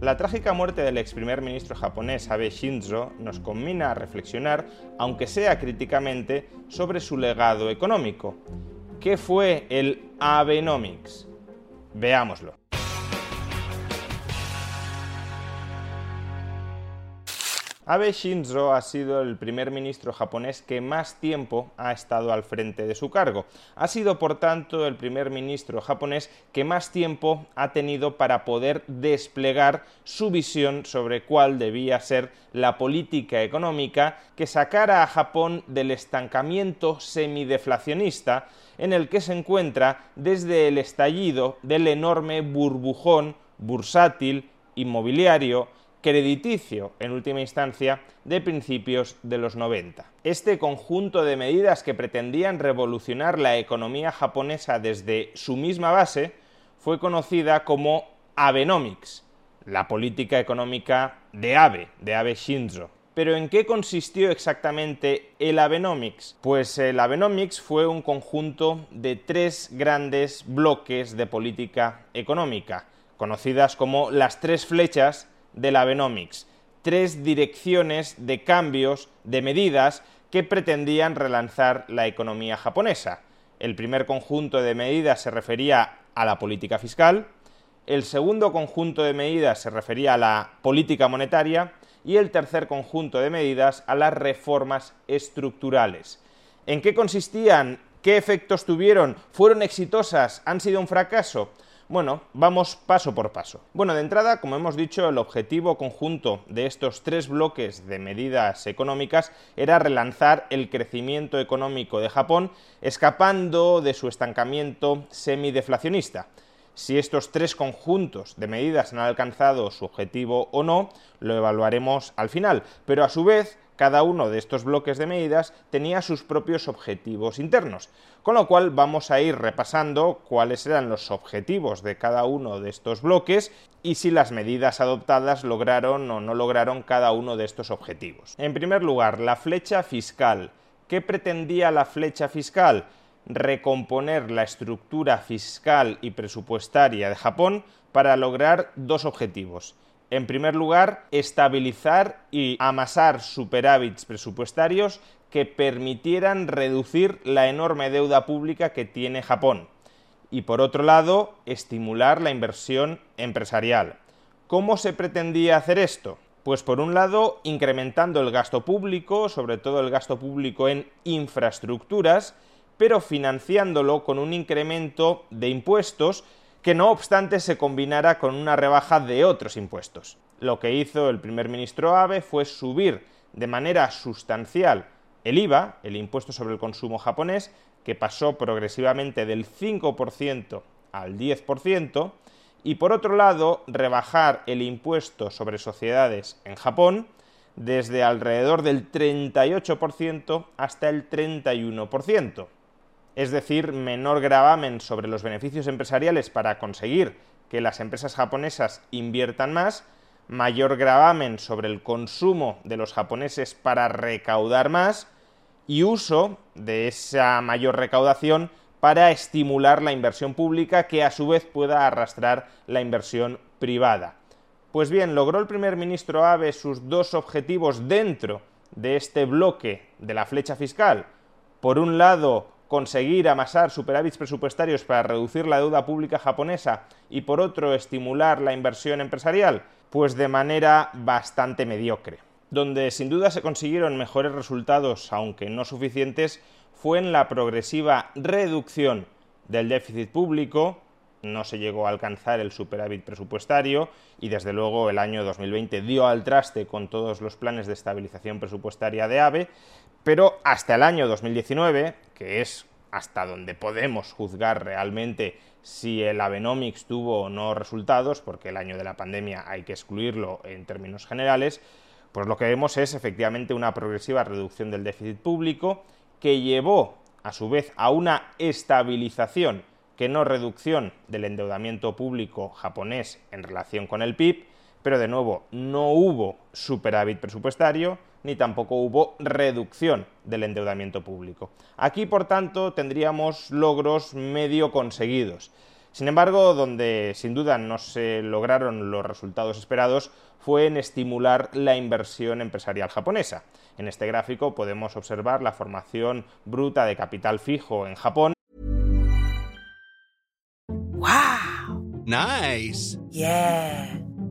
La trágica muerte del ex primer ministro japonés Abe Shinzo nos combina a reflexionar, aunque sea críticamente, sobre su legado económico. ¿Qué fue el Abenomics? Veámoslo. Abe Shinzo ha sido el primer ministro japonés que más tiempo ha estado al frente de su cargo. Ha sido, por tanto, el primer ministro japonés que más tiempo ha tenido para poder desplegar su visión sobre cuál debía ser la política económica que sacara a Japón del estancamiento semideflacionista en el que se encuentra desde el estallido del enorme burbujón bursátil, inmobiliario, crediticio, en última instancia, de principios de los 90. Este conjunto de medidas que pretendían revolucionar la economía japonesa desde su misma base fue conocida como Abenomics, la política económica de Abe, de Abe Shinzo. Pero ¿en qué consistió exactamente el Abenomics? Pues el Abenomics fue un conjunto de tres grandes bloques de política económica, conocidas como las tres flechas del Abenomics, tres direcciones de cambios, de medidas que pretendían relanzar la economía japonesa. El primer conjunto de medidas se refería a la política fiscal, el segundo conjunto de medidas se refería a la política monetaria y el tercer conjunto de medidas a las reformas estructurales. ¿En qué consistían? ¿Qué efectos tuvieron? ¿Fueron exitosas? ¿Han sido un fracaso? Bueno, vamos paso por paso. Bueno, de entrada, como hemos dicho, el objetivo conjunto de estos tres bloques de medidas económicas era relanzar el crecimiento económico de Japón, escapando de su estancamiento semideflacionista. Si estos tres conjuntos de medidas han alcanzado su objetivo o no, lo evaluaremos al final, pero a su vez cada uno de estos bloques de medidas tenía sus propios objetivos internos, con lo cual vamos a ir repasando cuáles eran los objetivos de cada uno de estos bloques y si las medidas adoptadas lograron o no lograron cada uno de estos objetivos. En primer lugar, la flecha fiscal. ¿Qué pretendía la flecha fiscal? Recomponer la estructura fiscal y presupuestaria de Japón para lograr dos objetivos. En primer lugar, estabilizar y amasar superávits presupuestarios que permitieran reducir la enorme deuda pública que tiene Japón. Y por otro lado, estimular la inversión empresarial. ¿Cómo se pretendía hacer esto? Pues por un lado, incrementando el gasto público, sobre todo el gasto público en infraestructuras, pero financiándolo con un incremento de impuestos que no obstante se combinara con una rebaja de otros impuestos. Lo que hizo el primer ministro Abe fue subir de manera sustancial el IVA, el impuesto sobre el consumo japonés, que pasó progresivamente del 5% al 10%, y por otro lado rebajar el impuesto sobre sociedades en Japón desde alrededor del 38% hasta el 31% es decir, menor gravamen sobre los beneficios empresariales para conseguir que las empresas japonesas inviertan más, mayor gravamen sobre el consumo de los japoneses para recaudar más y uso de esa mayor recaudación para estimular la inversión pública que a su vez pueda arrastrar la inversión privada. Pues bien, logró el primer ministro Abe sus dos objetivos dentro de este bloque de la flecha fiscal. Por un lado, conseguir amasar superávits presupuestarios para reducir la deuda pública japonesa y por otro estimular la inversión empresarial? Pues de manera bastante mediocre. Donde sin duda se consiguieron mejores resultados, aunque no suficientes, fue en la progresiva reducción del déficit público, no se llegó a alcanzar el superávit presupuestario y desde luego el año 2020 dio al traste con todos los planes de estabilización presupuestaria de AVE, pero hasta el año 2019, que es hasta donde podemos juzgar realmente si el Abenomics tuvo o no resultados, porque el año de la pandemia hay que excluirlo en términos generales, pues lo que vemos es efectivamente una progresiva reducción del déficit público que llevó a su vez a una estabilización que no reducción del endeudamiento público japonés en relación con el PIB, pero de nuevo no hubo superávit presupuestario ni tampoco hubo reducción del endeudamiento público. Aquí, por tanto, tendríamos logros medio conseguidos. Sin embargo, donde sin duda no se lograron los resultados esperados fue en estimular la inversión empresarial japonesa. En este gráfico podemos observar la formación bruta de capital fijo en Japón. Wow. Nice. Yeah.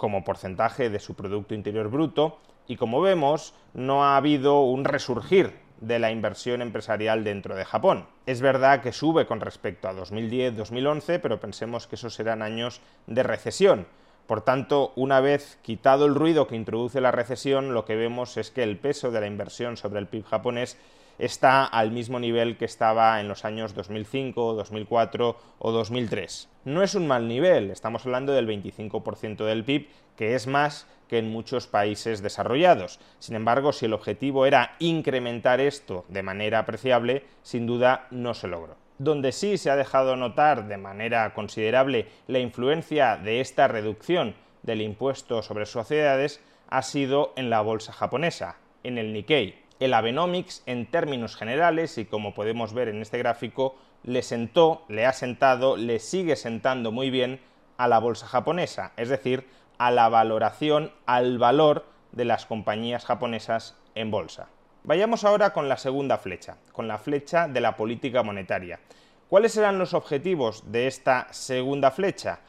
como porcentaje de su Producto Interior Bruto y como vemos no ha habido un resurgir de la inversión empresarial dentro de Japón. Es verdad que sube con respecto a 2010-2011, pero pensemos que esos serán años de recesión. Por tanto, una vez quitado el ruido que introduce la recesión, lo que vemos es que el peso de la inversión sobre el PIB japonés está al mismo nivel que estaba en los años 2005, 2004 o 2003. No es un mal nivel, estamos hablando del 25% del PIB, que es más que en muchos países desarrollados. Sin embargo, si el objetivo era incrementar esto de manera apreciable, sin duda no se logró. Donde sí se ha dejado notar de manera considerable la influencia de esta reducción del impuesto sobre sociedades ha sido en la bolsa japonesa, en el Nikkei. El Abenomics, en términos generales, y como podemos ver en este gráfico, le sentó, le ha sentado, le sigue sentando muy bien a la bolsa japonesa, es decir, a la valoración, al valor de las compañías japonesas en bolsa. Vayamos ahora con la segunda flecha, con la flecha de la política monetaria. ¿Cuáles eran los objetivos de esta segunda flecha?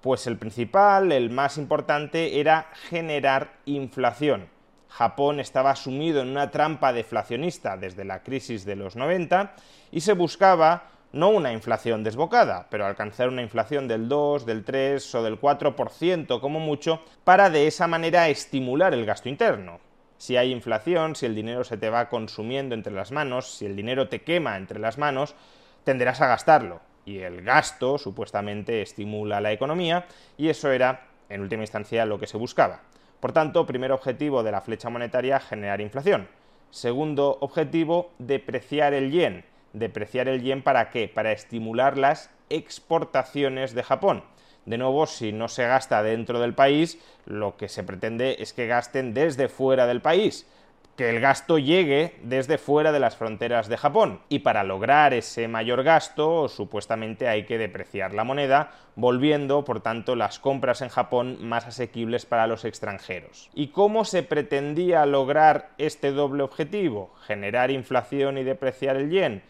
Pues el principal, el más importante, era generar inflación. Japón estaba sumido en una trampa deflacionista desde la crisis de los 90 y se buscaba no una inflación desbocada, pero alcanzar una inflación del 2, del 3 o del 4% como mucho, para de esa manera estimular el gasto interno. Si hay inflación, si el dinero se te va consumiendo entre las manos, si el dinero te quema entre las manos, tenderás a gastarlo. Y el gasto supuestamente estimula la economía y eso era, en última instancia, lo que se buscaba. Por tanto, primer objetivo de la flecha monetaria, generar inflación. Segundo objetivo, depreciar el yen depreciar el yen para qué? Para estimular las exportaciones de Japón. De nuevo, si no se gasta dentro del país, lo que se pretende es que gasten desde fuera del país que el gasto llegue desde fuera de las fronteras de Japón. Y para lograr ese mayor gasto, supuestamente hay que depreciar la moneda, volviendo, por tanto, las compras en Japón más asequibles para los extranjeros. ¿Y cómo se pretendía lograr este doble objetivo? Generar inflación y depreciar el yen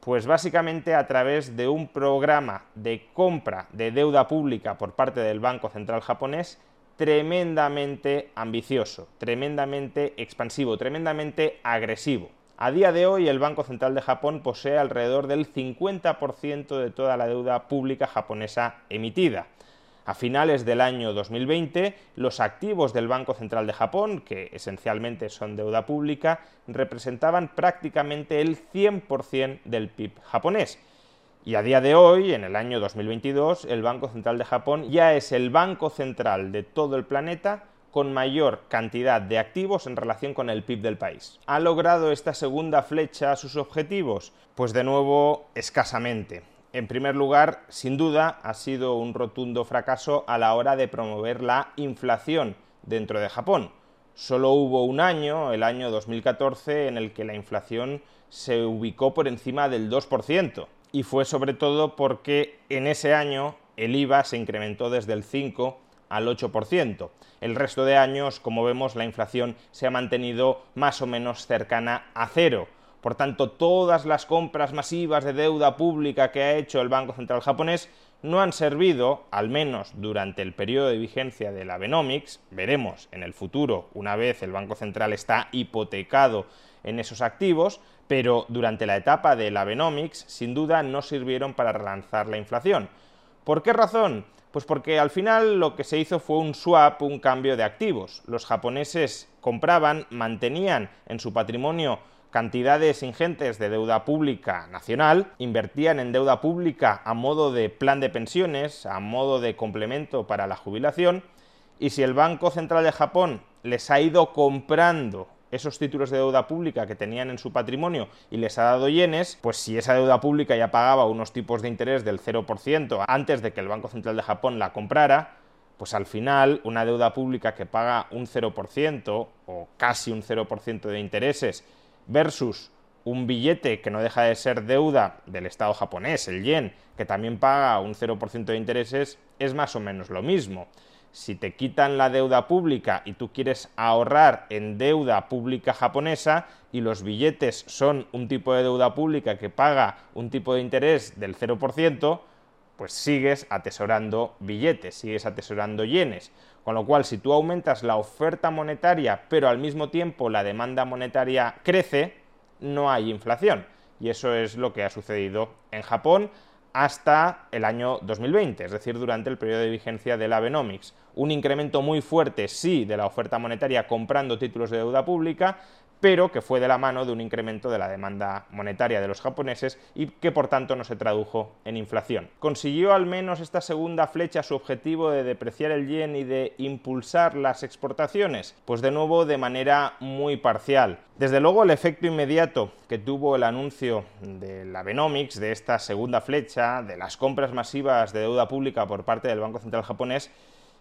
pues básicamente a través de un programa de compra de deuda pública por parte del Banco Central japonés tremendamente ambicioso, tremendamente expansivo, tremendamente agresivo. A día de hoy, el Banco Central de Japón posee alrededor del 50% de toda la deuda pública japonesa emitida. A finales del año 2020, los activos del Banco Central de Japón, que esencialmente son deuda pública, representaban prácticamente el 100% del PIB japonés. Y a día de hoy, en el año 2022, el Banco Central de Japón ya es el banco central de todo el planeta con mayor cantidad de activos en relación con el PIB del país. ¿Ha logrado esta segunda flecha sus objetivos? Pues de nuevo, escasamente. En primer lugar, sin duda, ha sido un rotundo fracaso a la hora de promover la inflación dentro de Japón. Solo hubo un año, el año 2014, en el que la inflación se ubicó por encima del 2%, y fue sobre todo porque en ese año el IVA se incrementó desde el 5 al 8%. El resto de años, como vemos, la inflación se ha mantenido más o menos cercana a cero. Por tanto, todas las compras masivas de deuda pública que ha hecho el Banco Central japonés no han servido, al menos durante el periodo de vigencia del Abenomics, veremos en el futuro, una vez el Banco Central está hipotecado en esos activos, pero durante la etapa del Abenomics, sin duda, no sirvieron para relanzar la inflación. ¿Por qué razón? Pues porque al final lo que se hizo fue un swap, un cambio de activos. Los japoneses compraban, mantenían en su patrimonio cantidades ingentes de deuda pública nacional, invertían en deuda pública a modo de plan de pensiones, a modo de complemento para la jubilación, y si el Banco Central de Japón les ha ido comprando esos títulos de deuda pública que tenían en su patrimonio y les ha dado yenes, pues si esa deuda pública ya pagaba unos tipos de interés del 0% antes de que el Banco Central de Japón la comprara, pues al final una deuda pública que paga un 0% o casi un 0% de intereses versus un billete que no deja de ser deuda del Estado japonés, el yen, que también paga un 0% de intereses, es más o menos lo mismo si te quitan la deuda pública y tú quieres ahorrar en deuda pública japonesa y los billetes son un tipo de deuda pública que paga un tipo de interés del 0%, pues sigues atesorando billetes, sigues atesorando yenes. Con lo cual, si tú aumentas la oferta monetaria, pero al mismo tiempo la demanda monetaria crece, no hay inflación. Y eso es lo que ha sucedido en Japón hasta el año 2020, es decir, durante el periodo de vigencia del Abenomics. Un incremento muy fuerte, sí, de la oferta monetaria comprando títulos de deuda pública, pero que fue de la mano de un incremento de la demanda monetaria de los japoneses y que por tanto no se tradujo en inflación. ¿Consiguió al menos esta segunda flecha su objetivo de depreciar el yen y de impulsar las exportaciones? Pues de nuevo de manera muy parcial. Desde luego el efecto inmediato que tuvo el anuncio de la Benomics, de esta segunda flecha, de las compras masivas de deuda pública por parte del Banco Central japonés,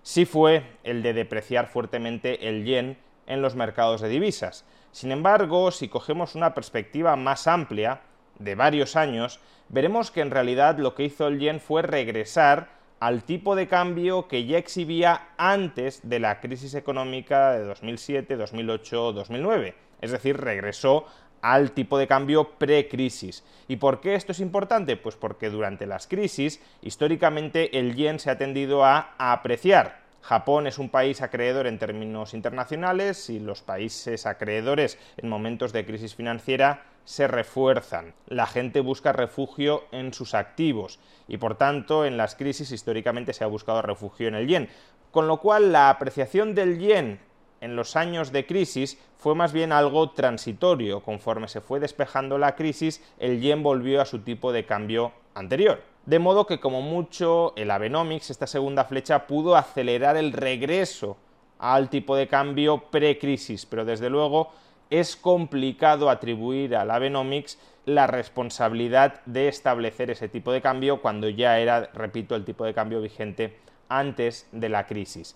sí fue el de depreciar fuertemente el yen en los mercados de divisas. Sin embargo, si cogemos una perspectiva más amplia, de varios años, veremos que en realidad lo que hizo el yen fue regresar al tipo de cambio que ya exhibía antes de la crisis económica de 2007, 2008, 2009. Es decir, regresó al tipo de cambio pre-crisis. ¿Y por qué esto es importante? Pues porque durante las crisis, históricamente, el yen se ha tendido a apreciar. Japón es un país acreedor en términos internacionales y los países acreedores en momentos de crisis financiera se refuerzan. La gente busca refugio en sus activos y por tanto en las crisis históricamente se ha buscado refugio en el yen. Con lo cual la apreciación del yen en los años de crisis fue más bien algo transitorio. Conforme se fue despejando la crisis, el yen volvió a su tipo de cambio anterior. De modo que como mucho el Abenomics, esta segunda flecha, pudo acelerar el regreso al tipo de cambio pre-crisis, pero desde luego es complicado atribuir al Abenomics la responsabilidad de establecer ese tipo de cambio cuando ya era, repito, el tipo de cambio vigente antes de la crisis.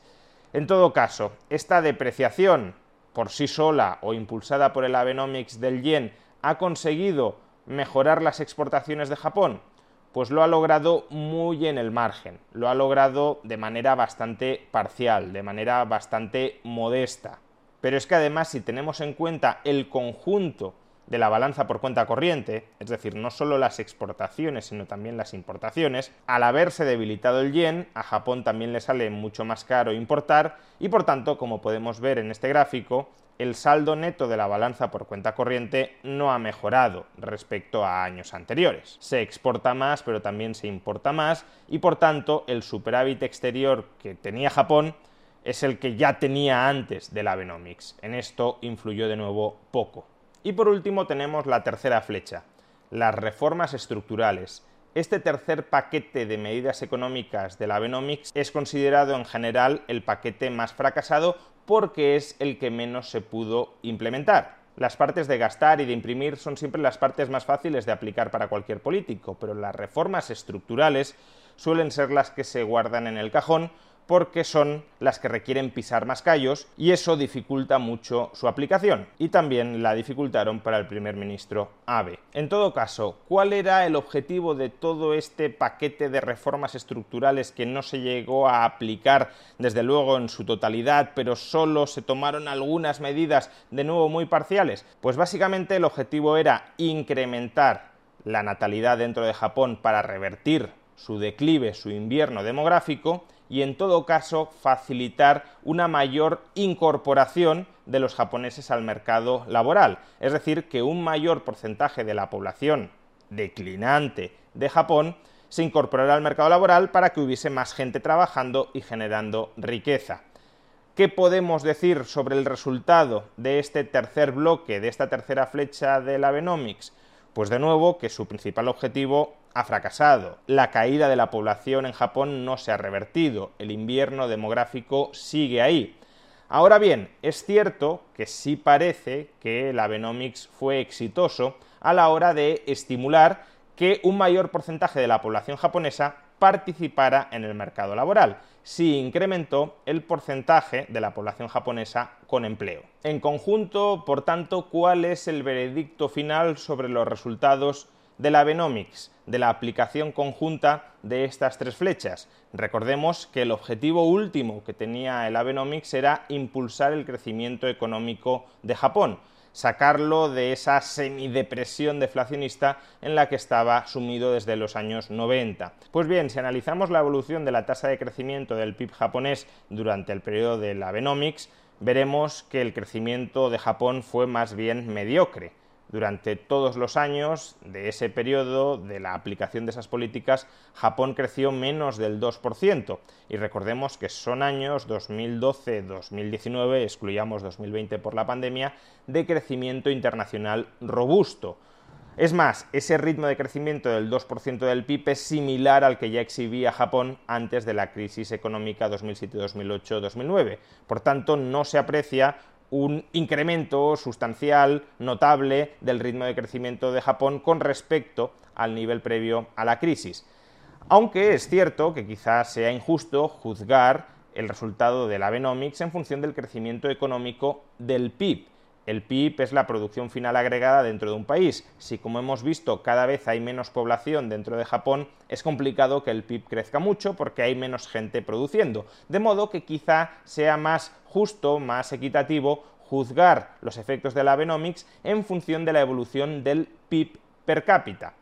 En todo caso, esta depreciación por sí sola o impulsada por el Abenomics del yen ha conseguido mejorar las exportaciones de Japón pues lo ha logrado muy en el margen, lo ha logrado de manera bastante parcial, de manera bastante modesta. Pero es que además si tenemos en cuenta el conjunto de la balanza por cuenta corriente, es decir, no solo las exportaciones, sino también las importaciones, al haberse debilitado el yen, a Japón también le sale mucho más caro importar y por tanto, como podemos ver en este gráfico, el saldo neto de la balanza por cuenta corriente no ha mejorado respecto a años anteriores. Se exporta más, pero también se importa más y por tanto el superávit exterior que tenía Japón es el que ya tenía antes del Abenomics. En esto influyó de nuevo poco. Y por último tenemos la tercera flecha, las reformas estructurales. Este tercer paquete de medidas económicas del Abenomics es considerado en general el paquete más fracasado porque es el que menos se pudo implementar. Las partes de gastar y de imprimir son siempre las partes más fáciles de aplicar para cualquier político, pero las reformas estructurales suelen ser las que se guardan en el cajón porque son las que requieren pisar más callos y eso dificulta mucho su aplicación y también la dificultaron para el primer ministro Abe. En todo caso, ¿cuál era el objetivo de todo este paquete de reformas estructurales que no se llegó a aplicar desde luego en su totalidad, pero solo se tomaron algunas medidas de nuevo muy parciales? Pues básicamente el objetivo era incrementar la natalidad dentro de Japón para revertir su declive, su invierno demográfico, y en todo caso facilitar una mayor incorporación de los japoneses al mercado laboral. Es decir, que un mayor porcentaje de la población declinante de Japón se incorporara al mercado laboral para que hubiese más gente trabajando y generando riqueza. ¿Qué podemos decir sobre el resultado de este tercer bloque, de esta tercera flecha del Abenomics? Pues de nuevo que su principal objetivo ha fracasado. La caída de la población en Japón no se ha revertido. El invierno demográfico sigue ahí. Ahora bien, es cierto que sí parece que el Abenomics fue exitoso a la hora de estimular que un mayor porcentaje de la población japonesa participara en el mercado laboral. Sí incrementó el porcentaje de la población japonesa con empleo. En conjunto, por tanto, ¿cuál es el veredicto final sobre los resultados de la Abenomics, de la aplicación conjunta de estas tres flechas. Recordemos que el objetivo último que tenía el Abenomics era impulsar el crecimiento económico de Japón, sacarlo de esa semidepresión deflacionista en la que estaba sumido desde los años 90. Pues bien, si analizamos la evolución de la tasa de crecimiento del PIB japonés durante el periodo del Abenomics, veremos que el crecimiento de Japón fue más bien mediocre durante todos los años de ese periodo de la aplicación de esas políticas, Japón creció menos del 2%. Y recordemos que son años 2012-2019, excluyamos 2020 por la pandemia, de crecimiento internacional robusto. Es más, ese ritmo de crecimiento del 2% del PIB es similar al que ya exhibía Japón antes de la crisis económica 2007-2008-2009. Por tanto, no se aprecia un incremento sustancial, notable, del ritmo de crecimiento de Japón con respecto al nivel previo a la crisis. Aunque es cierto que quizás sea injusto juzgar el resultado del Abenomics en función del crecimiento económico del PIB. El PIB es la producción final agregada dentro de un país. Si, como hemos visto, cada vez hay menos población dentro de Japón, es complicado que el PIB crezca mucho porque hay menos gente produciendo. De modo que quizá sea más justo, más equitativo, juzgar los efectos del Abenomics en función de la evolución del PIB per cápita.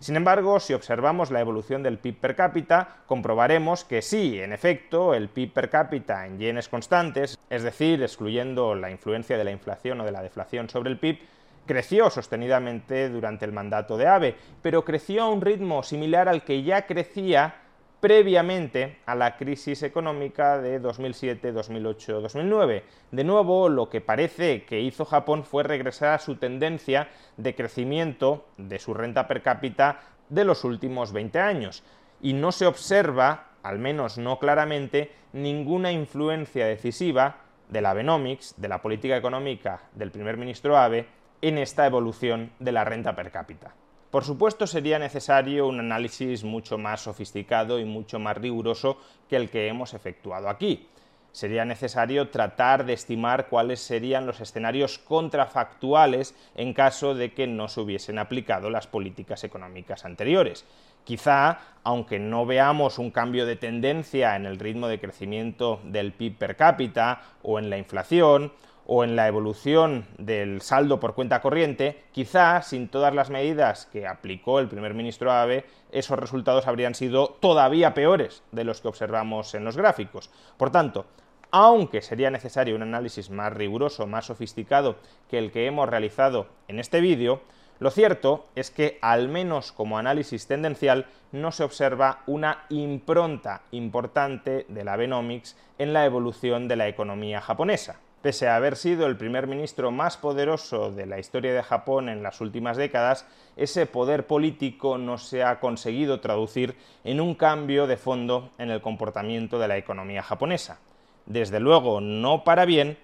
Sin embargo, si observamos la evolución del PIB per cápita, comprobaremos que sí, en efecto, el PIB per cápita en yenes constantes, es decir, excluyendo la influencia de la inflación o de la deflación sobre el PIB, creció sostenidamente durante el mandato de Abe, pero creció a un ritmo similar al que ya crecía previamente a la crisis económica de 2007, 2008, 2009. De nuevo, lo que parece que hizo Japón fue regresar a su tendencia de crecimiento de su renta per cápita de los últimos 20 años. Y no se observa, al menos no claramente, ninguna influencia decisiva de la Abenomics, de la política económica del primer ministro Abe, en esta evolución de la renta per cápita. Por supuesto, sería necesario un análisis mucho más sofisticado y mucho más riguroso que el que hemos efectuado aquí. Sería necesario tratar de estimar cuáles serían los escenarios contrafactuales en caso de que no se hubiesen aplicado las políticas económicas anteriores. Quizá, aunque no veamos un cambio de tendencia en el ritmo de crecimiento del PIB per cápita o en la inflación, o en la evolución del saldo por cuenta corriente, quizá sin todas las medidas que aplicó el primer ministro Abe, esos resultados habrían sido todavía peores de los que observamos en los gráficos. Por tanto, aunque sería necesario un análisis más riguroso, más sofisticado que el que hemos realizado en este vídeo, lo cierto es que, al menos como análisis tendencial, no se observa una impronta importante de la Abenomics en la evolución de la economía japonesa. Pese a haber sido el primer ministro más poderoso de la historia de Japón en las últimas décadas, ese poder político no se ha conseguido traducir en un cambio de fondo en el comportamiento de la economía japonesa. Desde luego, no para bien,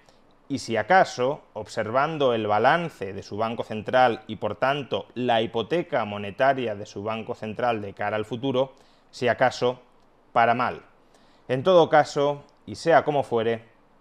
y si acaso, observando el balance de su Banco Central y por tanto la hipoteca monetaria de su Banco Central de cara al futuro, si acaso, para mal. En todo caso, y sea como fuere,